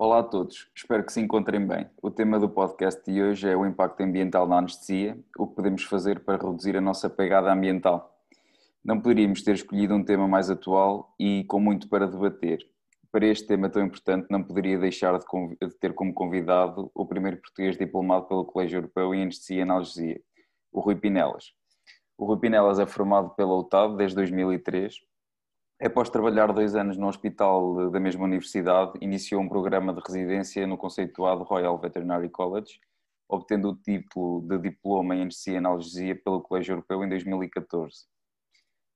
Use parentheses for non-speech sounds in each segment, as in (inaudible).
Olá a todos, espero que se encontrem bem. O tema do podcast de hoje é o impacto ambiental na anestesia, o que podemos fazer para reduzir a nossa pegada ambiental. Não poderíamos ter escolhido um tema mais atual e com muito para debater. Para este tema tão importante, não poderia deixar de, ter como convidado o primeiro português diplomado pelo Colégio Europeu em Anestesia e Analgesia, o Rui Pinelas. O Rui Pinelas é formado pela UTAD desde 2003 Após trabalhar dois anos no hospital da mesma universidade, iniciou um programa de residência no conceituado Royal Veterinary College, obtendo o título de diploma em anestesia e analgesia pelo Colégio Europeu em 2014.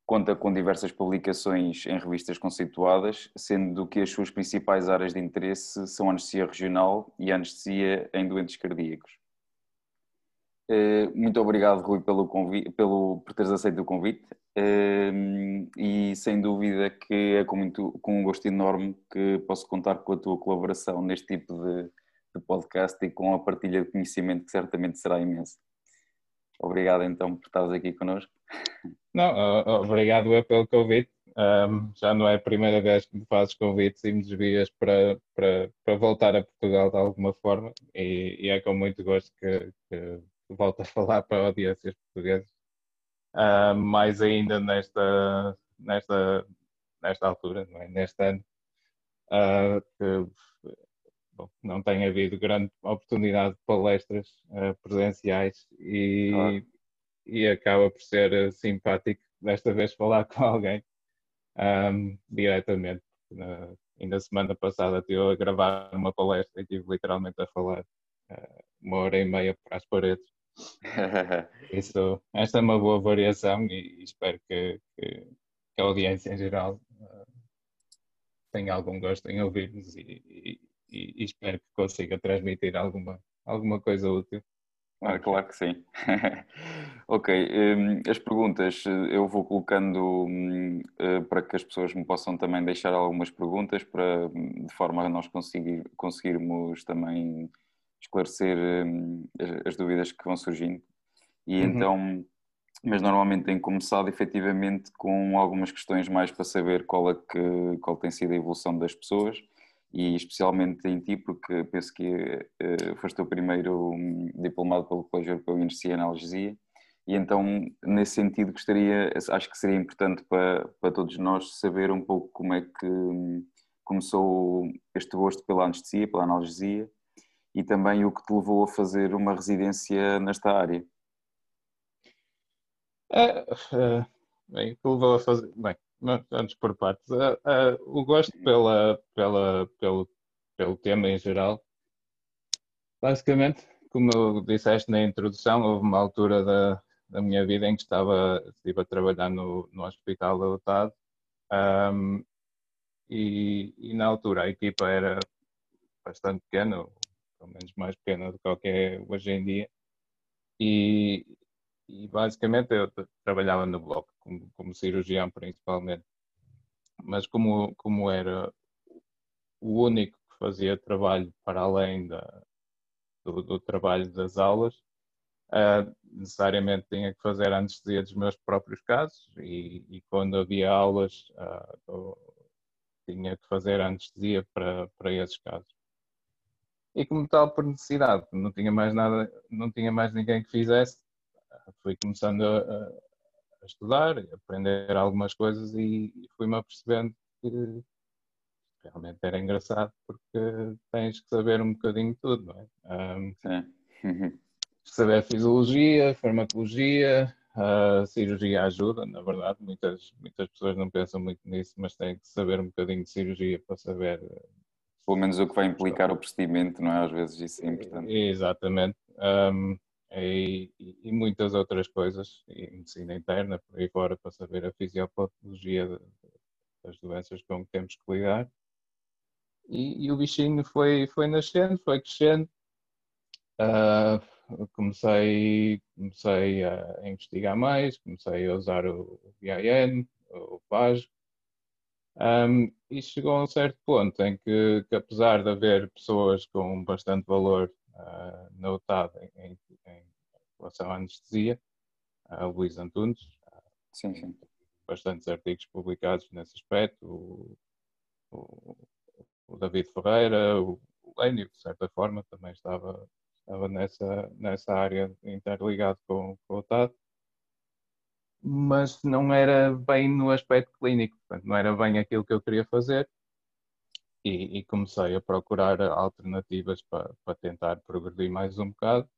Conta com diversas publicações em revistas conceituadas, sendo que as suas principais áreas de interesse são a anestesia regional e a anestesia em doentes cardíacos. Eh, muito obrigado, Rui, pelo convite, pelo, por teres aceito o convite e sem dúvida que é com, muito, com um gosto enorme que posso contar com a tua colaboração neste tipo de, de podcast e com a partilha de conhecimento que certamente será imensa. Obrigado então por estares aqui connosco. Não, obrigado eu pelo convite. Um, já não é a primeira vez que me fazes convites e me desvias para, para, para voltar a Portugal de alguma forma e, e é com muito gosto que, que volto a falar para audiências portuguesas uh, mais ainda nesta, nesta, nesta altura, não é? neste ano, uh, que bom, não tem havido grande oportunidade de palestras uh, presenciais e, claro. e acaba por ser simpático desta vez falar (laughs) com alguém um, diretamente. Na, ainda semana passada estive a gravar uma palestra e estive literalmente a falar uma hora e meia para as paredes (laughs) Isso, esta é uma boa variação e espero que, que, que a audiência em geral uh, tenha algum gosto em ouvir-nos e, e, e, espero que consiga transmitir alguma, alguma coisa útil. Ah, claro que sim. (laughs) ok, um, as perguntas eu vou colocando um, uh, eh, para que as pessoas me possam também deixar algumas perguntas para, de forma a nós conseguir, conseguirmos também esclarecer hum, as, dúvidas que vão surgindo. E uhum. então, mas normalmente tem começado efetivamente com algumas questões mais para saber qual, é que, qual tem sido a evolução das pessoas e especialmente em ti, porque penso que uh, foste o primeiro um, diplomado pelo Colégio Europeu em Energia e Analgesia, e então, nesse sentido, gostaria, acho que seria importante para, para todos nós saber um pouco como é que um, começou este gosto pela anestesia, pela analgesia, e também o que te levou a fazer uma residência nesta área? É, é, bem, o que levou a fazer. Bem, antes por partes. É, é, o gosto pela, pela, pelo, pelo tema em geral, basicamente, como disseste na introdução, houve uma altura da, da minha vida em que estava, estive a trabalhar no, no hospital da UTAD um, e, e, na altura a equipa era bastante pequena, pelo menos mais pequena do que é hoje em dia. E, e basicamente eu trabalhava no bloco, como, como, cirurgião principalmente. Mas como, como era o único que fazia trabalho para além da, do, do trabalho das aulas, uh, necessariamente tinha que fazer anestesia dos meus próprios casos e, e quando havia aulas uh, tinha que fazer anestesia para, para esses casos e como tal por necessidade, não tinha mais nada, não tinha mais ninguém que fizesse, fui começando a, a estudar, a aprender algumas coisas e, e fui-me apercebendo que realmente era engraçado porque tens que saber um bocadinho de tudo, não é? Um, (laughs) saber fisiologia, farmacologia, a cirurgia ajuda, na verdade, muitas, muitas pessoas não pensam muito nisso, mas têm que saber um bocadinho de cirurgia para saber pelo menos o que vai implicar o procedimento, não é? Às vezes isso é importante. Exatamente. Um, e, e, muitas outras coisas, e medicina interna, por aí fora, para saber a fisiopatologia das doenças com que temos que lidar. E, e o bichinho foi, foi nascendo, foi crescendo. Uh, comecei, comecei a investigar mais, comecei a usar o, o VIN, o PASG, um, e chegou a um certo ponto em que, que, apesar de haver pessoas com bastante valor uh, na UTAD em, em, relação à anestesia, uh, Luís Antunes, uh, sim, sim. bastantes artigos publicados nesse aspecto, o, o, o David Ferreira, o, milênio, de certa forma, também estava, estava nessa, nessa área interligado com, com o TAD, mas não era bem no aspecto clínico, portanto, não era bem aquilo que eu queria fazer. E, e comecei a procurar alternativas para, para tentar progredir mais um bocado.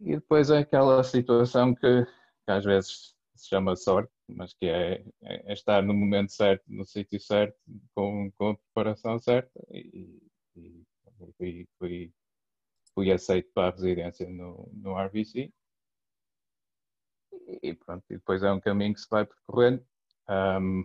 E depois é aquela situação que, que às vezes se chama sorte, mas que é, é, estar no momento certo, no sítio certo, com, com a preparação certa e, e fui, fui, fui, aceito para a residência no, no RBC e pronto, e depois é um caminho que se vai percorrendo. Um,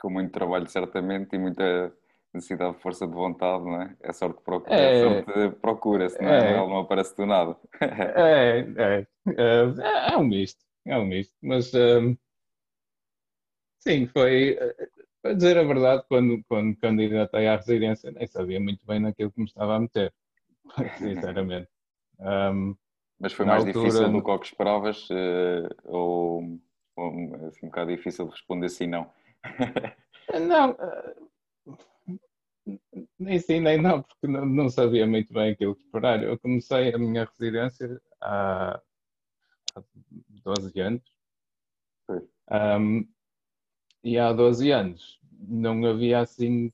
com muito trabalho certamente e muita necessidade de força de vontade, não é? É sorte procura, é, é sorte procura-se, não é? é? Ela não aparece do nada. é, é, é, é um misto, é um misto, mas um, Sim, foi. Para dizer a verdade, quando, quando candidatei à residência, nem sabia muito bem naquilo que me estava a meter, (laughs) sinceramente. Um, Mas foi mais altura... difícil do que o que esperavas? Uh, ou, ou assim, um bocado difícil de responder sim, não? (laughs) não, uh, nem sim, nem não, porque não, não, sabia muito bem aquilo que esperar. Eu comecei a minha residência há, há 12 anos. Um, e há 12 anos não havia assim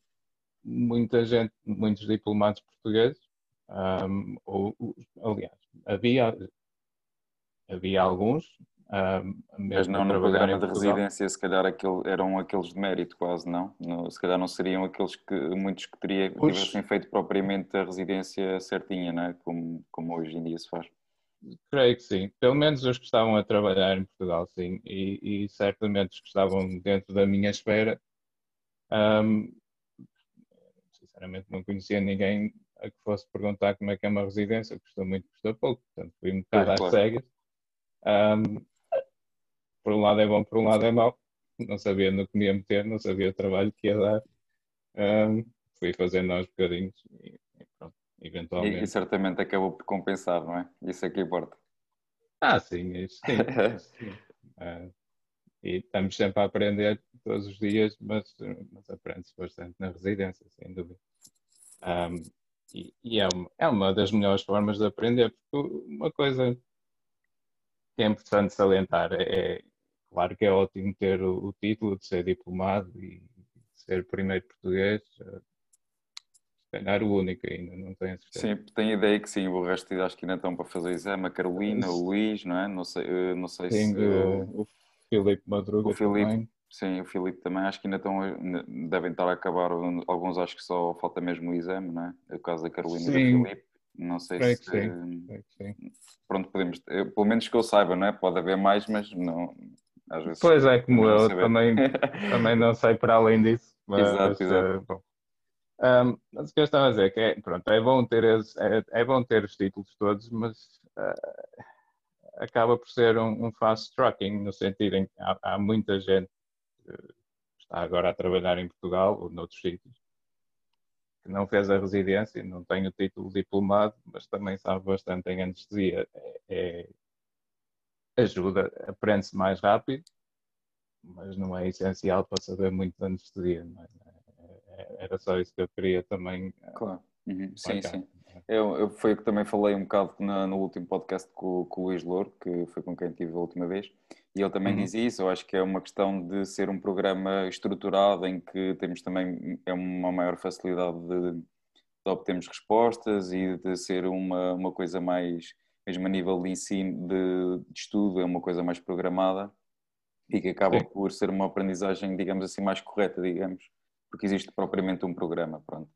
muita gente, muitos diplomados portugueses, um, ou, aliás, havia, havia alguns. Um, Mas não no programa de residência, se calhar aquele, eram aqueles de mérito quase, não? No, se calhar não seriam aqueles que muitos que teria, Os... tivessem feito propriamente a residência certinha, não é? Como, como hoje em dia se faz. Creio que sim. Pelo menos os que estavam a trabalhar em Portugal, sim. E, e certamente os que estavam dentro da minha esfera. Um, sinceramente, não conhecia ninguém a que fosse perguntar como é que é uma residência. Custa muito, custa pouco. Portanto, fui um bocado é, às claro. cegas. Um, por um lado é bom, por um lado é mau. Não sabia no que me ia meter, não sabia o trabalho que ia dar. Um, fui fazendo aos bocadinhos e, e pronto eventualmente. E, e, certamente acabou por compensar, não é? Isso é que importa. Ah, sim, isso sim. (laughs) sim. Uh, e estamos sempre a aprender todos os dias, mas, mas aprende-se bastante na residência, sem dúvida. Um, e, e é, uma, é uma das melhores formas de aprender, porque uma coisa que é importante salientar é, é claro que é ótimo ter o, o título de ser diplomado e ser primeiro português, calhar o único ainda, não tenho certeza. Sim, tenho ideia que sim, o resto acho que ainda estão para fazer exame, a Carolina, o Luís, não é? Não sei, eh, não sei sim, se... O, o Filipe Madruga o Filipe, também. Sim, o Filipe também, acho que ainda estão, devem estar a acabar, alguns acho que só falta mesmo o exame, não é? O caso da Carolina sim. e do Filipe, não sei Creio se... Que sim. que sim. Pronto, podemos, pelo menos que eu saiba, não é? Pode haver mais, mas não... Às vezes, pois é, como eu também, também não sei para além disso. (laughs) Mas, exato, exato. Uh, bom, um, mas o que eu estava a dizer é que é, pronto, é, bom ter é, é, bom ter os títulos todos, mas uh, acaba por ser um, um, fast tracking, no sentido em que há, há, muita gente que está agora a trabalhar em Portugal ou noutros sítios que não fez a residência, não tem o título diplomado, mas também sabe bastante em anestesia. É, é ajuda, aprende-se mais rápido, mas não é essencial para saber muito de anestesia. Não é? era só isso que eu queria também. Eh, claro, uhum. sim, sim. Eu, eu foi o que também falei um bocado na, no último podcast com, com o Luís Louro, que foi com quem tive a última vez, e ele também uhum. dizia isso. Eu acho que é uma questão de ser um programa estruturado em que temos também é uma maior facilidade de, de obtermos respostas e de ser uma, uma coisa mais, mesmo a nível de ensino, de, de estudo, é uma coisa mais programada e que acaba Sim. por ser uma aprendizagem, digamos assim, mais correta, digamos porque existe propriamente um programa, pronto.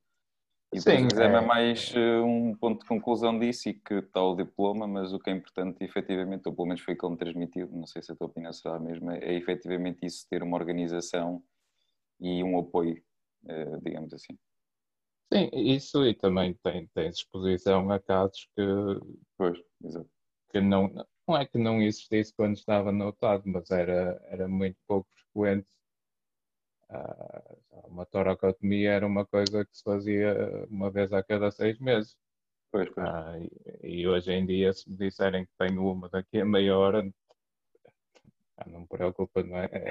E Sim, é, é mais é. um ponto de conclusão disso e que está o diploma, mas o que é importante, efetivamente, ou pelo menos foi o que ele me transmitiu, não sei se a tua opinião será a mesma, é efetivamente isso, ter uma organização e um apoio, eh, digamos assim. Sim, isso e também tem, tem exposição a casos que, pois, exato. que não, não é que não existisse quando estava notado, mas era, era muito pouco frequente uma toracotomia era uma coisa que se fazia uma vez a cada seis meses. Pois, pois. Ah, e, e, hoje em dia, se me disserem que tenho uma daqui a meia hora, ah, não me preocupa, não é? é,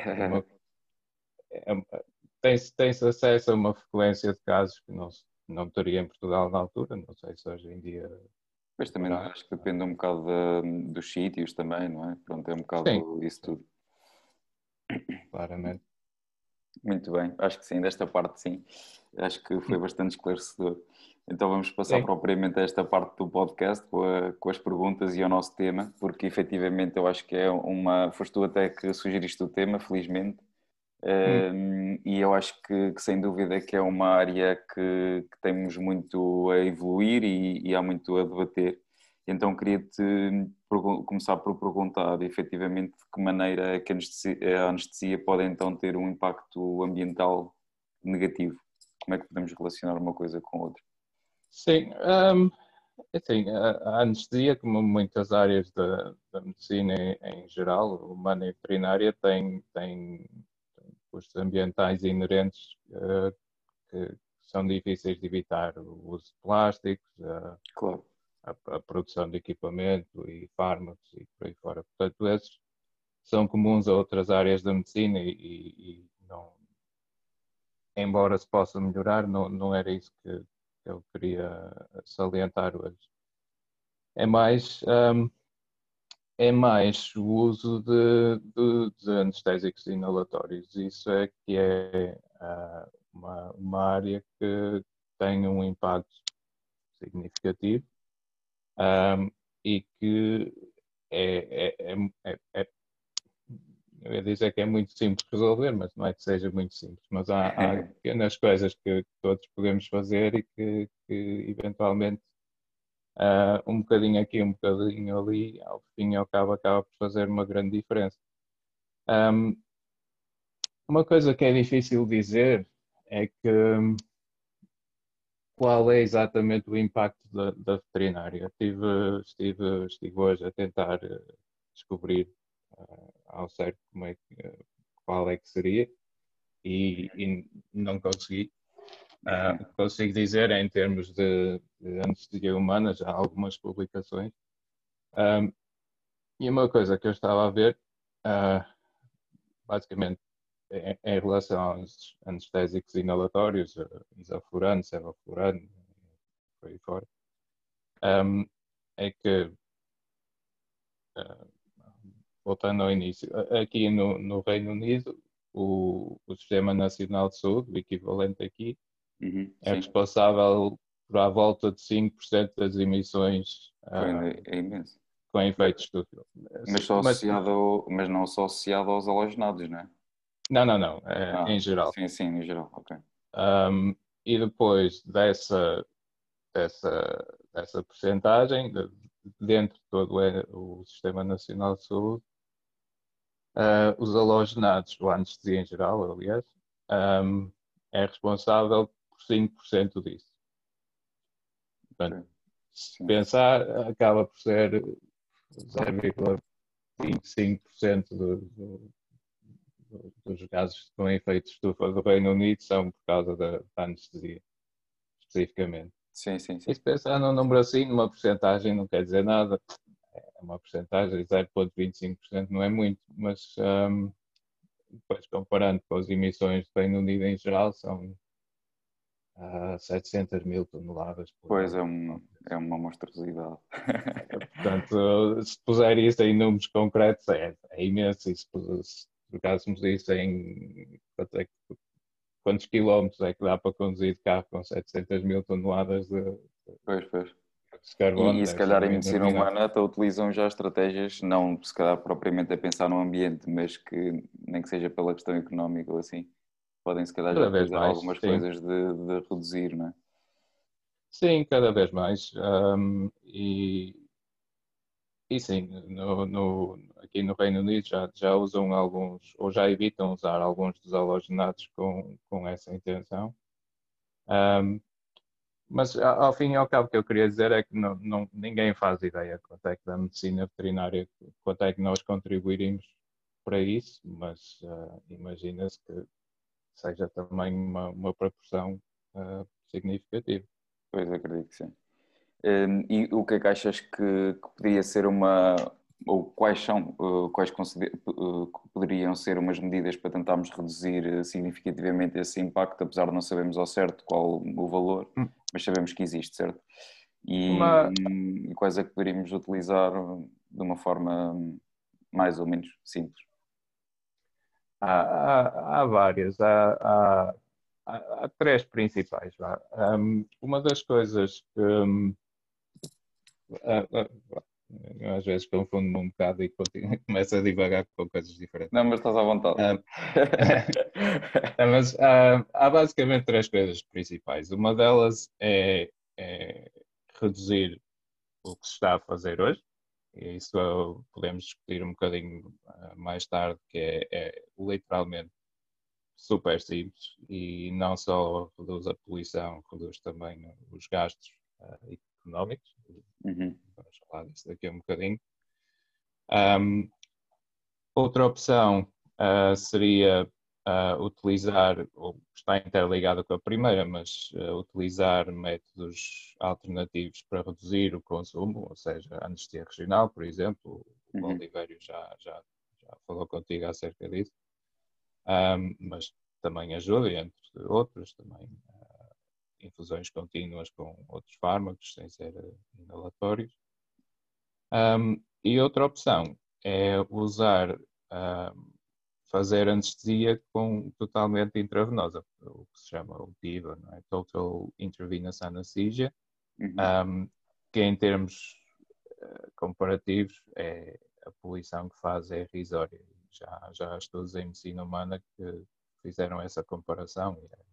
(laughs) é tem-se tem acesso a uma frequência de casos que não, não teria em Portugal na altura, não sei se hoje em dia. Pois também acho que depende um bocado de, dos sítios também, não é? Pronto, é um bocado sim. isso tudo. Claramente. Muito bem, acho que sim, desta parte sim. Acho que foi bastante esclarecedor. Então vamos passar sim. propriamente a esta parte do podcast com, a, com, as perguntas e ao nosso tema, porque efetivamente eu acho que é uma. Foste tu até que sugeriste o tema, felizmente, Hum. e eu acho que, que, sem dúvida que é uma área que, que temos muito a evoluir e, e, há muito a debater. Então queria-te começar por perguntar efetivamente de que maneira é que a anestesia, pode então ter um impacto ambiental negativo. Como é que podemos relacionar uma coisa com outra? Sim, um, assim, a, a, anestesia, como muitas áreas da, da medicina em, em, geral, humana e veterinária, tem, tem custos ambientais inerentes uh, que são difíceis de evitar, o uso de plásticos, uh, claro. A, produção de equipamento e fármacos e por aí fora. Portanto, esses são comuns a outras áreas da medicina e, e não, embora se possa melhorar, não, não era isso que eu queria salientar hoje. É mais um, é mais o uso de, de, de anestésicos inalatórios. Isso é que é uh, uma, uma área que tem um impacto significativo um, e que é, é, é, é, é eu ia dizer que é muito simples resolver, mas não é que seja muito simples. Mas há, há (laughs) pequenas coisas que todos podemos fazer e que, que eventualmente uh, um bocadinho aqui, um bocadinho ali, ao fim e ao cabo acaba por fazer uma grande diferença. Um, uma coisa que é difícil dizer é que qual é exatamente o impacto da, da veterinária. Estive, estive, estive hoje a tentar eh, descobrir uh, ao certo como é que, uh, qual é que seria e, e não consegui. Uh, consigo dizer, em termos de, de anestesia humana, já há algumas publicações. Um, e uma coisa que eu estava a ver, uh, basicamente, em, em, relação aos anestésicos inalatórios, isoflurano, sevoflurano, por aí fora, um, é que, uh, voltando ao início, aqui no, no Reino Unido, o, o Sistema Nacional de Saúde, o equivalente aqui, Uhum, é sim. responsável por à volta de 5% das emissões uh, é imenso. com efeitos do mas, só mas, mas não só associado aos halogenados, não é? Não, não, não, é, ah, em geral. Sim, sim, em geral, ok. Um, e depois dessa, dessa, dessa porcentagem, dentro de todo o Sistema Nacional de Saúde, uh, os halogenados, o anestesia em geral, aliás, um, é responsável 5% disso. Portanto, se pensar, acaba por ser 0,25% do, do, dos gases com efeito de estufa do Reino Unido são por causa da, da anestesia, especificamente. Sim, sim, sim. E se pensar num número assim, numa porcentagem, não quer dizer nada. É uma porcentagem, 0,25% não é muito, mas um, depois comparando com as emissões do Reino Unido em geral, são a 700 mil toneladas. Por pois, é, um, é uma monstruosidade. Portanto, se puser isso em números concretos, é, é imenso. E se, se trocássemos isso em é quantos quilómetros é que dá para conduzir de carro com 700 mil toneladas de, pois, pois. de carbono? E, e se calhar em medicina humana até utilizam já estratégias, não se calhar propriamente a pensar no ambiente, mas que nem que seja pela questão económica ou assim podem se calhar já fazer algumas sim. coisas de, de, reduzir, não é? Sim, cada vez mais. Um, e, e sim, no, no, aqui no Reino Unido já, já usam alguns, ou já evitam usar alguns dos halogenados com, com essa intenção. Um, mas ao fim e ao cabo o que eu queria dizer é que não, não, ninguém faz ideia quanto é que da medicina veterinária, quanto é que nós contribuiríamos para isso, mas uh, imagina-se que seja também uma, uma proporção uh, significativa. Pois acredito que sim. Um, e o que é que achas que, que poderia ser uma, ou quais são, quais poderiam ser umas medidas para tentarmos reduzir significativamente esse impacto, apesar de não sabermos ao certo qual o valor, hum. mas sabemos que existe, certo? E, uma... e quais é que poderíamos utilizar de uma forma mais ou menos simples? Há, há, há várias, há, há, há, três principais. Um, uma das coisas que um, às vezes confundo-me um bocado e (laughs) começo a divagar com coisas diferentes. Não, mas estás à vontade. (laughs) mas há, há basicamente três coisas principais. Uma delas é, é reduzir o que se está a fazer hoje, e isso podemos discutir um bocadinho ah, mais tarde, que é, é literalmente super simples e não só reduz a poluição, reduz também os gastos uh, económicos. Uhum. Vamos falar disso daqui a um bocadinho. Um, outra opção uh, seria uh, utilizar, ou está interligada com a primeira, mas uh, utilizar métodos alternativos para reduzir o consumo, ou seja, anestesia regional, por exemplo. O uhum. Oliveira já, já, já falou contigo acerca disso. Um, mas também ajuda, entre outros, também infusões contínuas com outros fármacos, sem ser inalatórios. Um, e outra opção é usar fazer anestesia com totalmente intravenosa, o que se chama o TIVA, é? Total Intravenous Anesthesia, uhum. um, que em termos uh, comparativos é a poluição que faz é irrisória. Já, já há estudos em medicina humana que fizeram essa comparação e é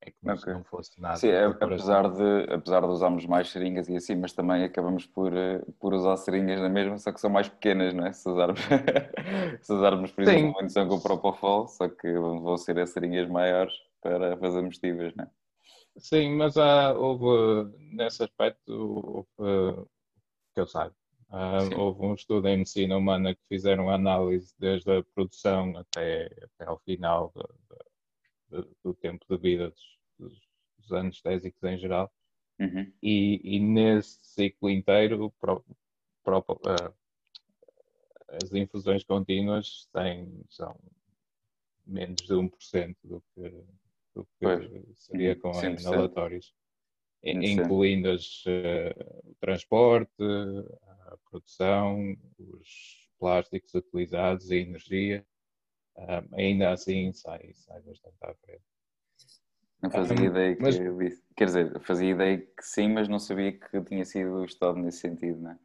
é como okay. se não fosse nada. Sim, é, apesar, de, apesar de usarmos mais seringas e assim, mas também acabamos por, eh, por usar seringas na mesma, só que são mais pequenas, não é? Se usarmos, (laughs) se usarmos por exemplo, uma munição com Propofol, só que vão ser as seringas maiores para fazer mestivas, não é? Sim, mas há, houve, nesse aspecto, houve, que eu saiba, houve um estudo em medicina humana que fizeram análise desde a produção até, até ao final do tempo de vida dos, dos anestésicos em geral. Uhum. E, e, nesse ciclo inteiro, pro, pro, uh, as infusões contínuas têm, são menos de 1% do que, do que seria com Sim, inalatórios, incluindo as, uh, o transporte, a produção, os plásticos utilizados, a energia. Uh, ainda assim sai, sai bastante à frente. Não fazia ideia que mas... Quer dizer, fazia ideia que sim, mas não sabia que tinha sido estudado nesse sentido, não é?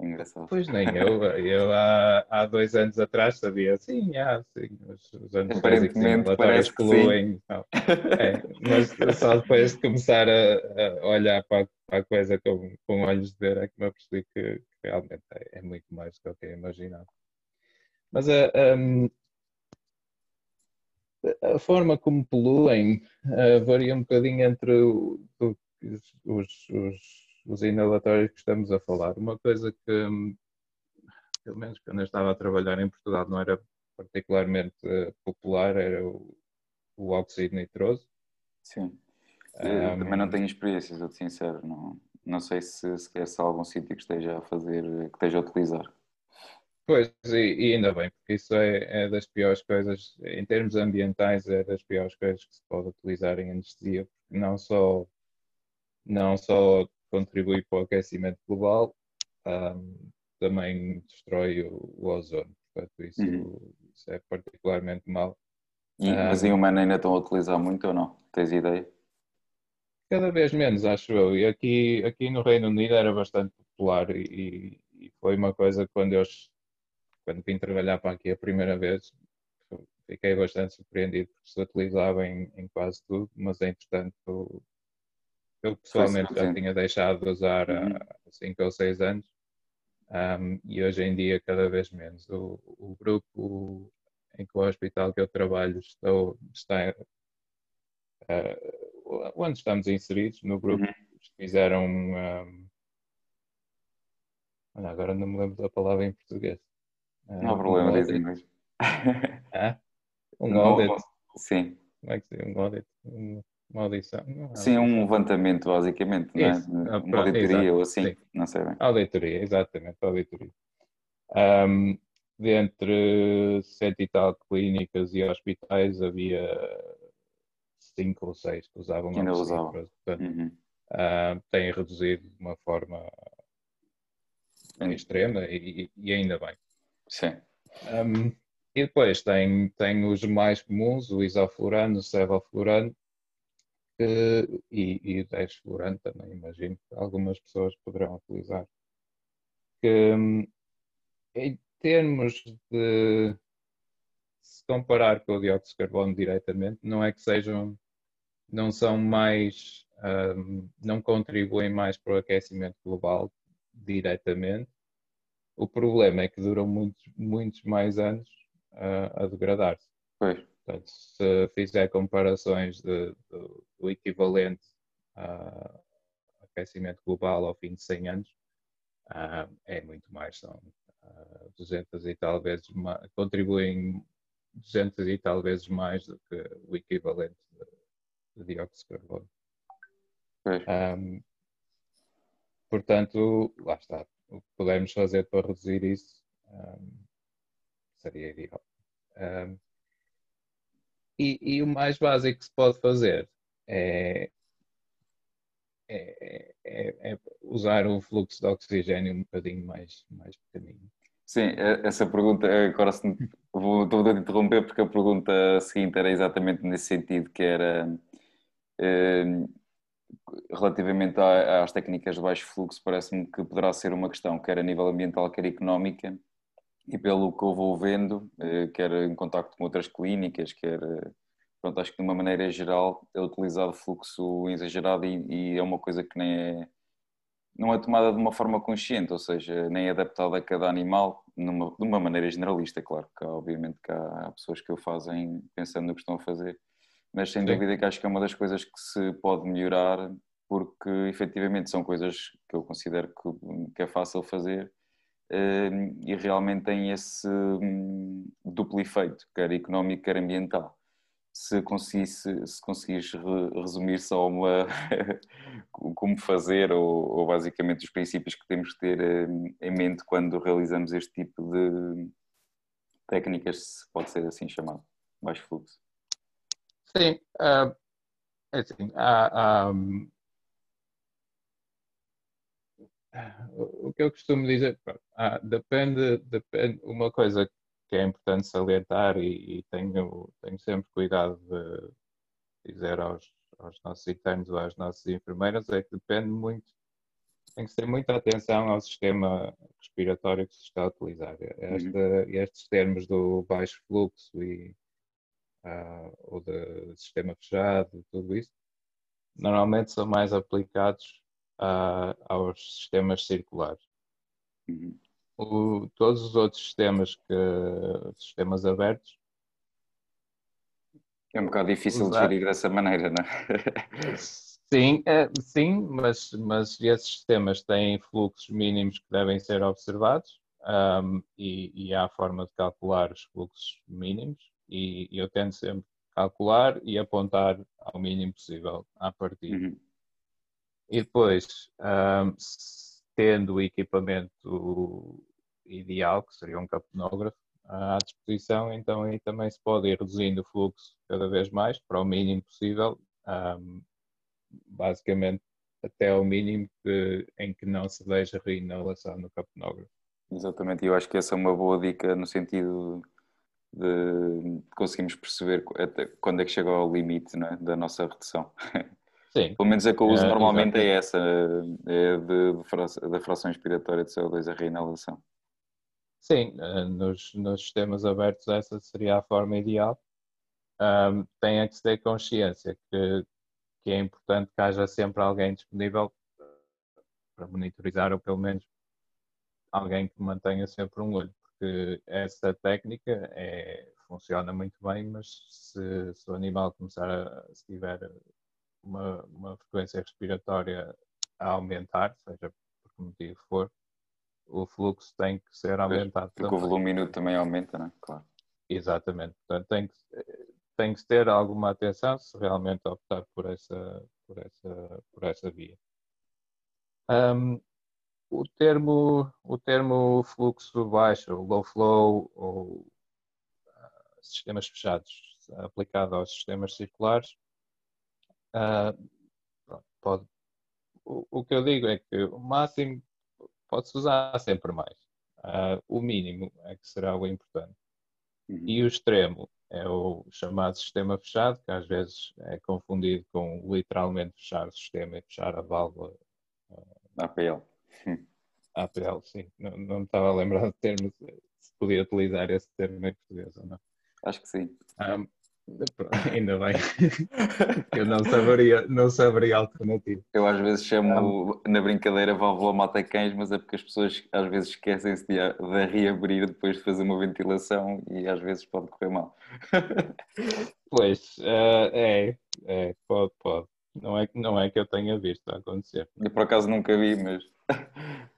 engraçado. Pois nem eu. Eu há, há dois anos atrás sabia, sim, há, sim, os, os anos Aparentemente parece poluem. É, mas só depois de começar a, a olhar para, para, a coisa com, com olhos de ver é que me apercebi que, que realmente é, é, muito mais do que eu imaginava. Mas a, um, a forma como poluem uh, varia um bocadinho entre o, o, os, os, os, inalatórios que estamos a falar. Uma coisa que, um, pelo menos quando eu estava a trabalhar em Portugal, não era particularmente uh, popular, era o, o óxido nitroso. Sim. Um, também não tenho experiências, eu sincero. Não, não sei se, se quer algum sítio que esteja a fazer, que esteja a utilizar. Pois, e, e, ainda bem, porque isso é, é, das piores coisas, em termos ambientais, é das piores coisas que se pode utilizar em anestesia, porque não só, não só contribui para o aquecimento global, um, também destrói o, o ozono. Portanto, isso, uhum. isso, é particularmente mau. E, mas em humano ainda estão a utilizar muito ou não? Tens ideia? Cada vez menos, acho eu. E aqui, aqui no Reino Unido era bastante popular e, e foi uma coisa que quando eles quando vim trabalhar para aqui a primeira vez, fiquei bastante surpreendido porque se utilizava em, em quase tudo, mas entretanto eu pessoalmente já tinha deixado de usar uhum. há 5 ou 6 anos um, e hoje em dia cada vez menos. O, o grupo em que o hospital que eu trabalho estou, está uh, onde estamos inseridos no grupo uhum. fizeram um, agora não me lembro da palavra em português não há problema, um dizem É? (laughs) Um audit. Sim. Como é que se diz? Um audit. Um, uma audição. Sim, um levantamento, basicamente, não é? Ah, uma auditoria exato, ou assim, sim. não sei bem. Auditoria, exatamente, auditoria. Um, de entre sete e tal clínicas e hospitais havia cinco ou seis que usavam ainda usavam. Portanto, uhum. uh, têm reduzido de uma forma extrema e, e, ainda bem. Sim. Um, e depois tem, tem os mais comuns, o isoflurano, o sevoflurano e, e o desflurano também, imagino que algumas pessoas poderão utilizar. Que, hum, em termos de se comparar com o dióxido de carbono diretamente, não é que sejam, não são mais, um, não contribuem mais para o aquecimento global diretamente. O problema é que duram muitos, muitos mais anos uh, a degradar-se. Portanto, se fizer comparações de, de, do equivalente a aquecimento global ao fim de 100 anos, uh, é muito mais. São uh, 200 e tal vezes mais, contribuem 200 e tal vezes mais do que o equivalente de, de dióxido de carbono. Um, portanto, lá está. O que pudermos fazer para reduzir isso um, seria ideal. Um, e, e, o mais básico que se pode fazer é, é, é, é, usar o fluxo de oxigênio um bocadinho mais, mais pequenino. Sim, é, essa pergunta, agora vou, estou a interromper porque a pergunta seguinte era exatamente nesse sentido, que era eh, relativamente às técnicas de baixo fluxo, parece-me que poderá ser uma questão, quer a nível ambiental, quer económica, e pelo que eu vou vendo, eh, quer em contacto com outras clínicas, quer pronto, acho que de uma maneira geral é utilizado fluxo exagerado e, e, é uma coisa que nem é não é tomada de uma forma consciente, ou seja, nem é adaptada a cada animal numa, de uma maneira generalista, claro, que obviamente que há, pessoas que o fazem pensando no que estão a fazer, mas sem Sim. dúvida que acho que é uma das coisas que se pode melhorar porque efetivamente são coisas que eu considero que, que é fácil fazer eh, e realmente tem esse hum, duplo efeito, quer económico, quer ambiental se conseguisse, se conseguires resumir só uma (laughs) como fazer ou, ou, basicamente os princípios que temos que ter eh, em mente quando realizamos este tipo de técnicas, se pode ser assim chamado, baixo fluxo. Sim, uh, assim, há, há, o que eu costumo dizer, depende, depende, uma coisa que é importante salientar e, e tenho, tenho sempre cuidado de dizer aos, aos nossos internos ou às nossas enfermeiras é que depende muito, tem que ter muita atenção ao sistema respiratório que se está a utilizar. Esta, uhum. Estes termos do baixo fluxo e uh, ou de sistema fechado, tudo isso, normalmente são mais aplicados uh, aos sistemas circulares. Uhum o, todos os outros sistemas que sistemas abertos é um bocado difícil usar. de gerir dessa maneira, não é? (laughs) Sim, é, sim, mas, mas esses sistemas têm fluxos mínimos que devem ser observados um, e, e há forma de calcular os fluxos mínimos e, e eu tento sempre calcular e apontar ao mínimo possível à partida. Uhum. E depois, um, tendo o equipamento ideal, que seria um capnógrafo, à disposição, então aí também se pode ir reduzindo o fluxo cada vez mais para o mínimo possível, um, basicamente até ao mínimo que, em que não se veja reinalação no capnógrafo. Exatamente, e eu acho que essa é uma boa dica no sentido de conseguirmos perceber até quando é que chega ao limite é? da nossa redução. (laughs) Sim. Pelo menos a que eu uso é, normalmente é essa, é de, de, da fração inspiratória de CO2, a reinalação. Sim, eh, nos, nos sistemas abertos essa seria a forma ideal. Um, tem é que se ter consciência que, que é importante que haja sempre alguém disponível para monitorizar ou pelo menos alguém que mantenha sempre um olho, porque essa técnica é, funciona muito bem, mas se, se o animal começar a, se tiver uma, uma frequência respiratória a aumentar, seja por que motivo for, o fluxo tem que ser aumentado. Porque também. o volume minuto também aumenta, não é? Claro. Exatamente. Portanto, tem que, tem que ter alguma atenção se realmente optar por essa, por essa, por essa via. Um, o termo, o termo fluxo baixo, low flow ou uh, sistemas fechados aplicado aos sistemas circulares, uh, pode, o, o, que eu digo é que o máximo pode-se usar sempre mais. Uh, o mínimo é que será o importante. Uhum. E o extremo é o chamado sistema fechado, que às vezes é confundido com literalmente fechar o sistema e fechar a válvula. Uh, APL. APL, sim. Não, não me estava a lembrar do termo, se podia utilizar esse termo em português ou não. Acho que sim. Um, (laughs) ainda bem. Eu não saberia, não saberia a alternativa. Eu às vezes chamo na brincadeira válvula mata cães, mas é porque as pessoas às vezes esquecem-se de, de reabrir depois de fazer uma ventilação e às vezes pode correr mal. (laughs) Pois, uh, é, é, pode, pode. Não é, não é que eu tenha visto acontecer. Eu por acaso nunca vi, mas (laughs)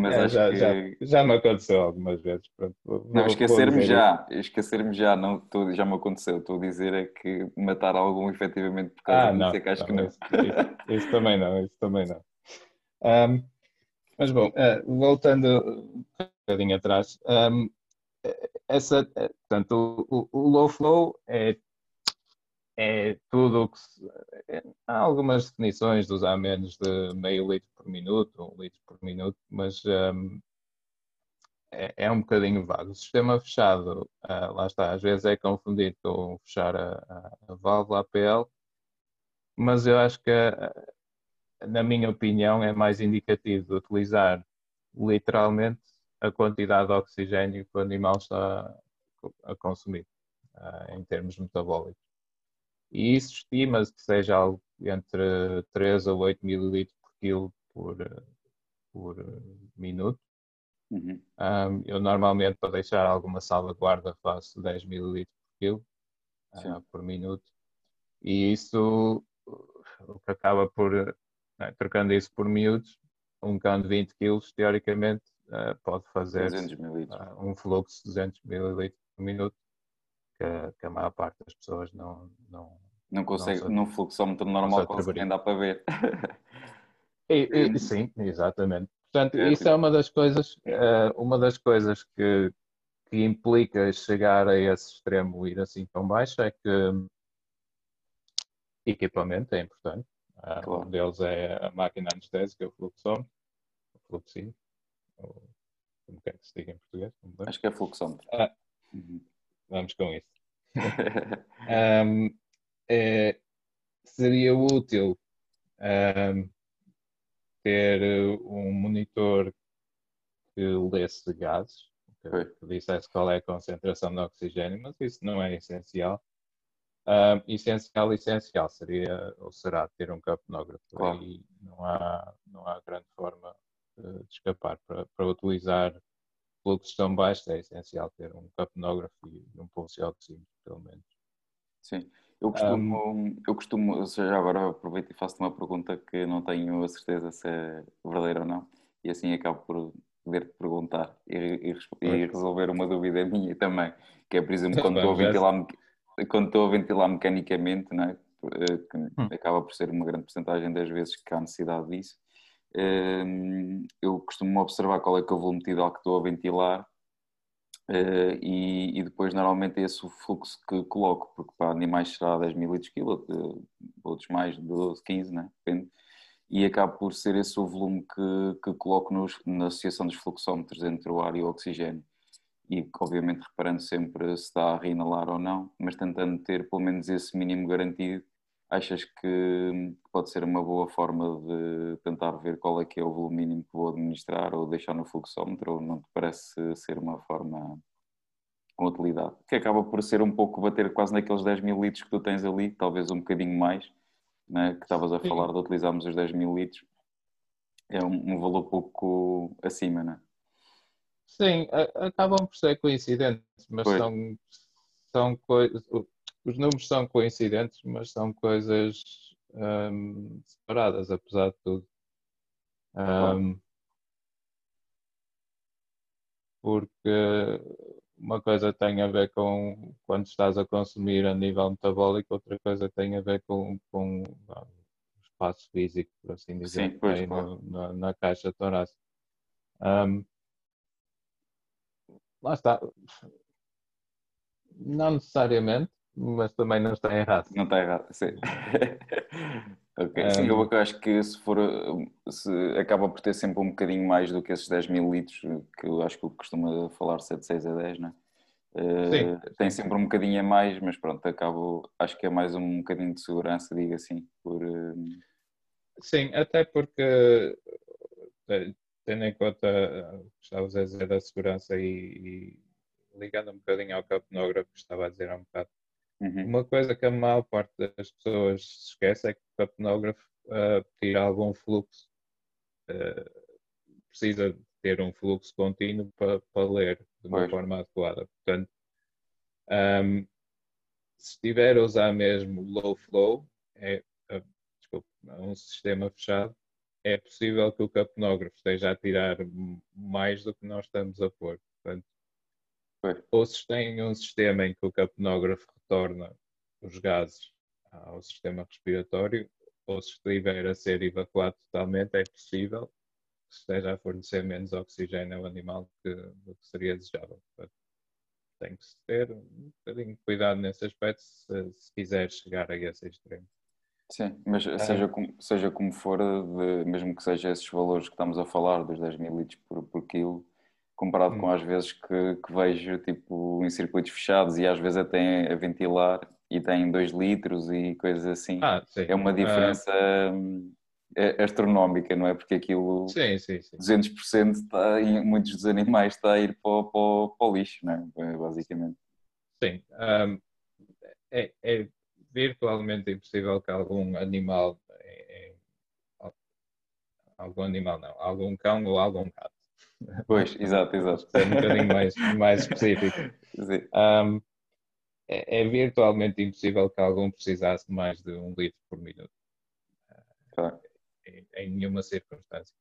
mas é, já, que... já, já, me aconteceu algumas vezes. Pronto, não, esquecer-me já, esquecer-me já, não, tô, já me aconteceu. Estou a dizer é que matar algum efetivamente por causa ah, disso, é que acho não, que não. Isso, isso, isso, também não, isso também não. Um, mas bom, uh, voltando um bocadinho atrás, um, essa, eh, portanto, o, o, low flow é, é tudo o que se, é, há algumas definições de usar menos de meio litro por minuto, um litro por minuto, mas um, é, é, um bocadinho vago. O sistema fechado, uh, lá está, às vezes é confundido com fechar a, a, a válvula APL, mas eu acho que, uh, na minha opinião, é mais indicativo de utilizar literalmente a quantidade de oxigênio que o animal está a consumir, uh, em termos metabólicos. E isso estima-se que seja algo entre 3 a 8 mililitros por quilo por, por minuto. Uhum. Um, eu normalmente, para deixar alguma salvaguarda, faço 10 mililitros por quilo uh, por minuto. E isso, o que acaba por, né, trocando isso por miúdos, um cão de 20 quilos, teoricamente, uh, pode fazer uh, um fluxo de 200 mililitros por minuto, que, que, a maior parte das pessoas não, não, não consegue, não num fluxómetro normal consegue dar para ver. E, (laughs) e, sim, exatamente. Portanto, é, isso é uma das coisas, uh, uma das coisas que, que implica chegar a esse extremo, ir assim tão baixo, é que equipamento é importante. Uh, claro. Um deles é a máquina anestésica, o fluxómetro, o fluxímetro, ou como quer que se diga em português? Acho que é fluxómetro. Ah, uhum. Vamos com isso. (laughs) um, é, seria útil um, ter um monitor que lesse gases, que, dissesse qual é a concentração de oxigênio, mas isso não é essencial. Um, essencial, essencial seria ou será ter um capnógrafo claro. e não há, não há grande forma de, de escapar. Para, para utilizar fluxos tão baixos é essencial ter um capnógrafo e um pulso oxímetro, pelo menos. Sim. Eu costumo, um, eu costumo, ou seja, agora aproveito e faço-te uma pergunta que não tenho a certeza se é verdadeira ou não, e assim acabo por poder-te perguntar e, e, e, resolver uma dúvida minha também, que é, por exemplo, quando estou a ventilar, quando estou a ventilar mecanicamente, não é? Eh, que hum. acaba por ser uma grande porcentagem das vezes que há necessidade disso, eu costumo observar qual é que é o volume tidal que estou a ventilar Uh, e, e, depois normalmente é esse o fluxo que coloco, porque para animais será 10 mil litros quilo, outros mais de 12, 15, né? depende, e acaba por ser esse o volume que, que coloco nos, na associação dos fluxómetros entre o ar e o oxigênio. E obviamente reparando sempre se está a reinalar ou não, mas tentando ter pelo menos esse mínimo garantido, achas que pode ser uma boa forma de tentar ver qual é que é o volume mínimo que vou administrar ou deixar no fluxómetro ou não te parece ser uma forma com utilidade? Que acaba por ser um pouco bater quase naqueles 10 mil litros que tu tens ali, talvez um bocadinho mais, né? que estavas a falar de utilizarmos os 10 mil litros. É um, um valor pouco acima, não é? Sim, acabam por ser coincidentes, mas pois. são, são coisas os números são coincidentes, mas são coisas um, separadas, apesar de tudo. Um, porque uma coisa tem a ver com quando estás a consumir a nível metabólico, outra coisa tem a ver com, com o espaço físico, por assim dizer, Sim, pois, no, na, na, caixa torácica. Um, lá está. Não necessariamente, mas também não está errado. Não está errado, sim. (laughs) ok, um, sim, eu acho que se for, se acaba por ter sempre um bocadinho mais do que esses 10 mil litros, que eu acho que eu costumo falar 7, 6 a 10, né? Uh, sim, tem sempre um bocadinho a mais, mas pronto, acabo, acho que é mais um bocadinho de segurança, digo assim, por... Uh... Sim, até porque eh, tendo em conta o que estavas a dizer da segurança e, e ligando um bocadinho ao capnógrafo que estava a dizer há um bocado, Uhum. Uma coisa que a maior parte das pessoas se esquece é que o capnógrafo uh, tira algum fluxo, uh, precisa ter um fluxo contínuo para, para ler de uma pois. forma adequada. Portanto, um, se estiver a usar mesmo low flow, é, uh, desculpa, um sistema fechado, é possível que o capnógrafo esteja a tirar mais do que nós estamos a pôr. Portanto, ou se tem um sistema em que o capnógrafo retorna os gases ao sistema respiratório, ou se estiver a ser evacuado totalmente, é possível que esteja a fornecer menos oxigênio ao animal que, do que seria desejável. Portanto, tem que ter um bocadinho de cuidado nesse aspecto se, se quiser chegar a esse extremo. Sim, mas seja, é. como, seja como for, de, mesmo que seja esses valores que estamos a falar, dos 10 mil litros por, por quilo, comparado hum. com às vezes que, que, vejo tipo em circuitos fechados e às vezes até a ventilar e tem 2 litros e coisas assim. Ah, é uma diferença uh... astronómica, não é? Porque aquilo sim, sim, sim. 200% está, em muitos dos animais está a ir para, para, para o lixo, não é? Basicamente. Sim. Um, é, é, virtualmente impossível que algum animal, é, é, algum animal não, algum cão ou algum gato Pois, exato, exato. É um bocadinho mais, mais específico. Um, é, é, virtualmente impossível que algum precisasse mais de um litro por minuto. Tá. Em, em, nenhuma circunstância.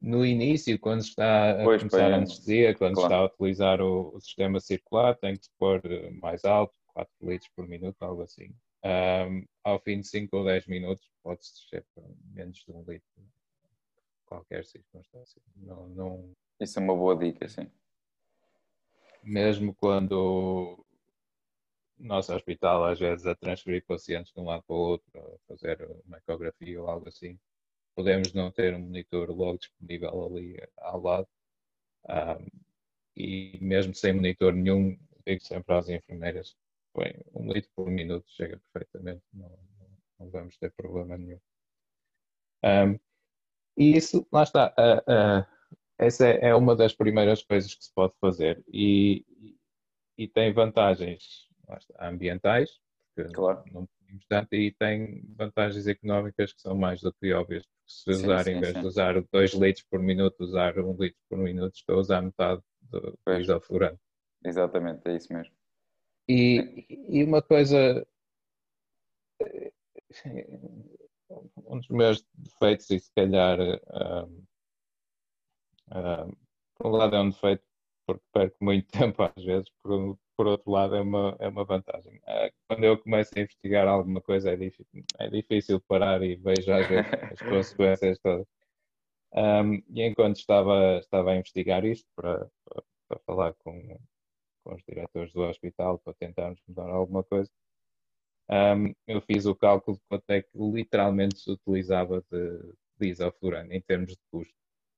No início, quando está a pois, começar a anestesia, quando claro. está a utilizar o, o, sistema circular, tem que se pôr mais alto, 4 litros por minuto, algo assim. Um, ao fim de 5 ou 10 minutos, pode-se descer para menos de um litro qualquer circunstância. Não, não... Isso é uma boa dica, sim. Mesmo quando o nosso hospital, às vezes, a transferir pacientes de um lado para o outro, a fazer uma ecografia ou algo assim, podemos não ter um monitor logo disponível ali ao lado. Um, e mesmo sem monitor nenhum, digo sempre às enfermeiras, bem, um litro por minuto chega perfeitamente, não, não, não vamos ter problema nenhum. Um, e isso, lá está, uh, uh, essa é, é, uma das primeiras coisas que se pode fazer e, e tem vantagens está, ambientais, porque claro. não temos tanto, e tem vantagens económicas que são mais do que óbvias, porque se sim, usar, sim, em vez sim. de usar 2 litros por minuto, usar 1 um litro por minuto, estou a usar metade do, isoflurante. Exatamente, é isso mesmo. E, e uma coisa um dos meus defeitos, e se calhar, um, um, por um lado é um defeito porque perco muito (laughs) tempo às vezes, por, por outro lado é uma, é uma vantagem. Uh, quando eu começo a investigar alguma coisa é difícil, é difícil parar e vejo às vezes (laughs) as consequências todas. Um, e enquanto estava, estava a investigar isto para, para, para falar com, com os diretores do hospital para tentarmos mudar alguma coisa, um, eu fiz o cálculo de quanto é que literalmente se utilizava de, de em termos de custo.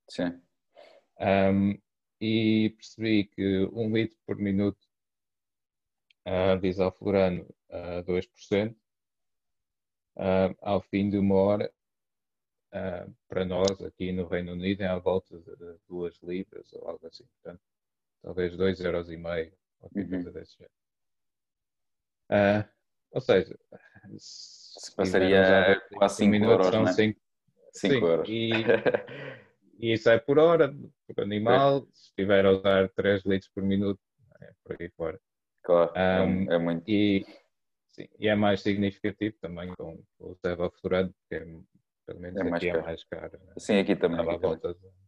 Sim. Um, e percebi que um litro por minuto uh, de isoflurano a uh, 2%, uh, ao fim de uma hora, uh, para nós aqui no Reino Unido é à volta de 2 libras ou algo assim. Portanto, talvez 2,5 euros ou uhum. coisa desse jeito. Uh, ou seja, se passaria quase 5 euros, são 5 né? euros. E, (laughs) e, isso é por hora, por animal. É. Se estiver a usar 3 litros por minuto, é por aí fora. Claro, um, é muito. E, sim, e é mais significativo também com o Sevaflorante, que é, pelo menos é aqui é mais caro. Sim, aqui também. Aqui volta também.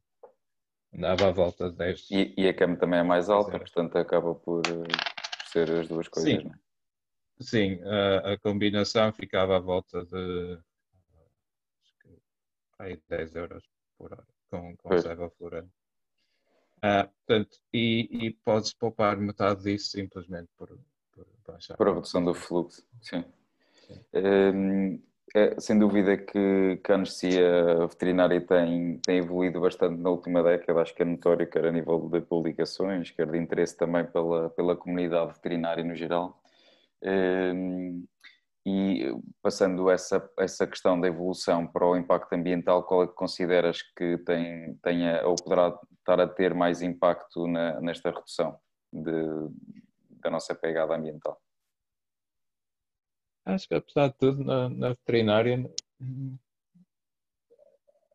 Andava à volta de 10. E, e a cama também é mais alta, portanto acaba por, por ser as duas coisas, Sim. não é? Sim, a, a combinação ficava à volta de acho que, aí 10 euros por hora com, com serva florante. Ah, portanto, e, e pode-se poupar metade disso simplesmente por, por baixar. Por a redução do fluxo, sim. Sim. Hum, é, sem dúvida que, que a anestesia veterinária tem, tem evoluído bastante na última década, acho que é notório, quer a nível de publicações, quer de interesse também pela, pela comunidade veterinária no geral. E passando essa, essa questão da evolução para o impacto ambiental, qual é que consideras que tem, tenha ou poderá estar a ter mais impacto na, nesta redução de, da nossa pegada ambiental? Acho que apesar de tudo, na, na veterinária,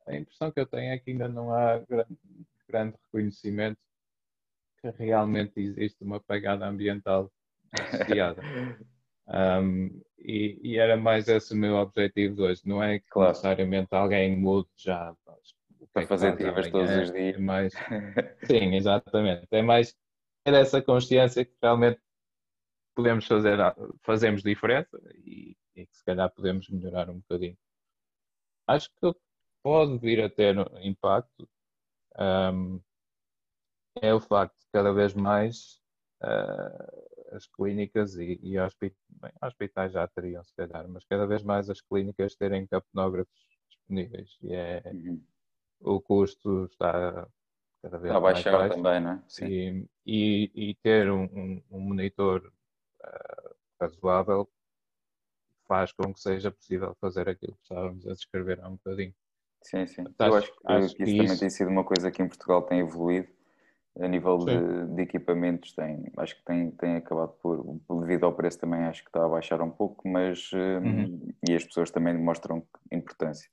a impressão que eu tenho é que ainda não há grande, grande reconhecimento que realmente existe uma pegada ambiental Um, e, e era mais esse o meu objetivo hoje, não é que Claro. necessariamente alguém mude já Para é que fazer faz divas todos os dias. É mais, (laughs) sim, exatamente. É mais ter essa consciência que realmente podemos fazer, fazemos diferença e, e que se calhar podemos melhorar um bocadinho. Acho que pode vir a ter impacto um, é o facto de cada vez mais uh, as clínicas e, e bem, hospitais já teriam se calhar, mas cada vez mais as clínicas terem capnógrafos disponíveis e é, Uhum. o custo está cada vez Está a mais baixar baixo também, não é? Sim. e, e, e ter um, um, um monitor uh, razoável faz com que seja possível fazer aquilo que estávamos a descrever há um bocadinho. Sim, sim. Eu acho que, acho que que isso também tem sido uma coisa que em Portugal tem evoluído. A nível de, de equipamentos, tem, acho que tem, tem acabado por, devido ao preço também, acho que está a baixar um pouco, mas hum, Uhum. e as pessoas também mostram importância.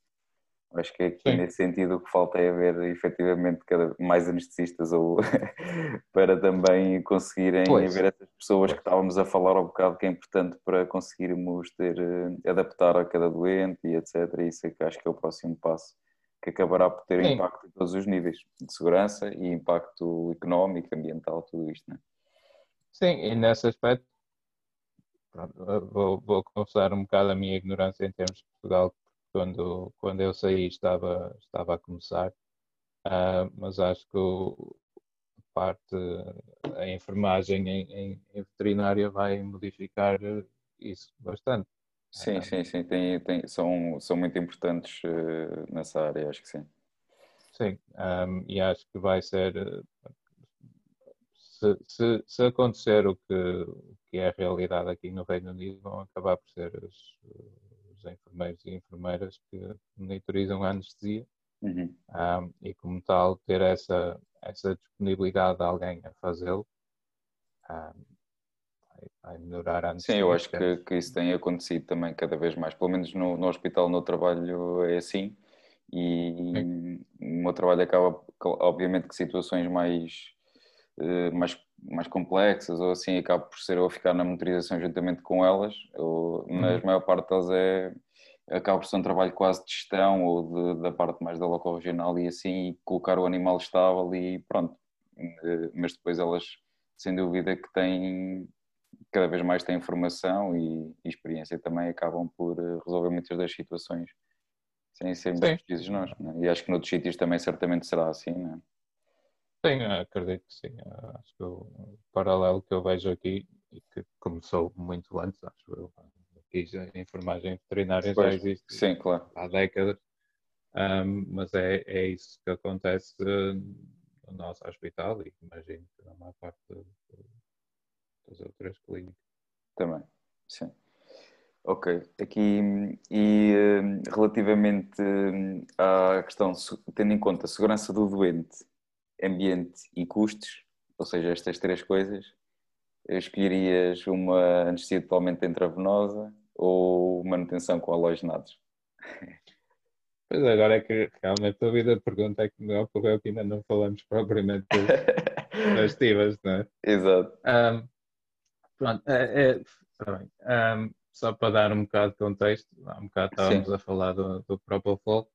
Acho que aqui Sim. nesse sentido o que falta é haver efetivamente cada, mais anestesistas ou (laughs) para também conseguirem Pois. haver essas pessoas que estávamos a falar ao bocado que é importante para conseguirmos ter, eh, adaptar a cada doente e etc. Isso é que acho que é o próximo passo que acabará por ter Sim. impacto em todos os níveis de segurança e impacto económico, ambiental, tudo isto, né? Sim, e nesse aspecto, pronto, vou, vou confessar um bocado a minha ignorância em termos de Portugal, porque quando, quando eu saí estava, estava a começar, ah, mas acho que o, a parte, a enfermagem em, em, em veterinária vai modificar isso bastante. Sim, Ah. sim, sim, tem, tem, são, são muito importantes eh, nessa área, acho que sim. Sim, ahm, e acho que vai ser. eh, Se, se, se acontecer o que, o que é a realidade aqui no Reino Unido, vão acabar por ser os, os enfermeiros e enfermeiras que monitorizam a anestesia Uhum. ahm, e, como tal, ter essa, essa disponibilidade de alguém a fazê-lo ahm, vai, melhorar a. Sim, eu acho que, que isso tem acontecido também cada vez mais. Pelo menos no, no hospital, no trabalho é assim. E o meu trabalho acaba, obviamente, que situações mais, eh, mais, mais complexas ou assim, acaba por ser eu ficar na monitorização juntamente com elas. Ou, mas a maior parte delas é, acaba por ser um trabalho quase de gestão ou de, da parte mais da local regional e assim, e colocar o animal estável e pronto. Eh, Mas depois elas, sem dúvida, que têm cada vez mais têm informação e, e experiência também acabam por eh, resolver muitas das situações sem sermos Sim. precisos nós. né? E acho que noutros sítios também certamente será assim, né? Sim, acredito que sim. Acho que o paralelo que eu vejo aqui, e que começou muito antes, acho eu, aqui já a enfermagem veterinária já Pois, existe Sim, claro. há décadas, Ahm, mas é, é isso que acontece eh, no nosso hospital e imagino que na maior parte das outras clínicas. Também, sim. Ok, aqui e eh, relativamente eh, à questão, tendo em conta a segurança do doente, ambiente e custos, ou seja, estas três coisas, escolherias uma anestesia totalmente intravenosa ou manutenção com halogenados? Pois agora é que realmente a vida pergunta é que me ocorreu que ainda não falamos propriamente (laughs) das- das tivas, não é? Exato. Ahm, pronto, é, é- bem. Ahm, só para dar um bocado de contexto, há um bocado estávamos Sim. a falar do, do Propofol.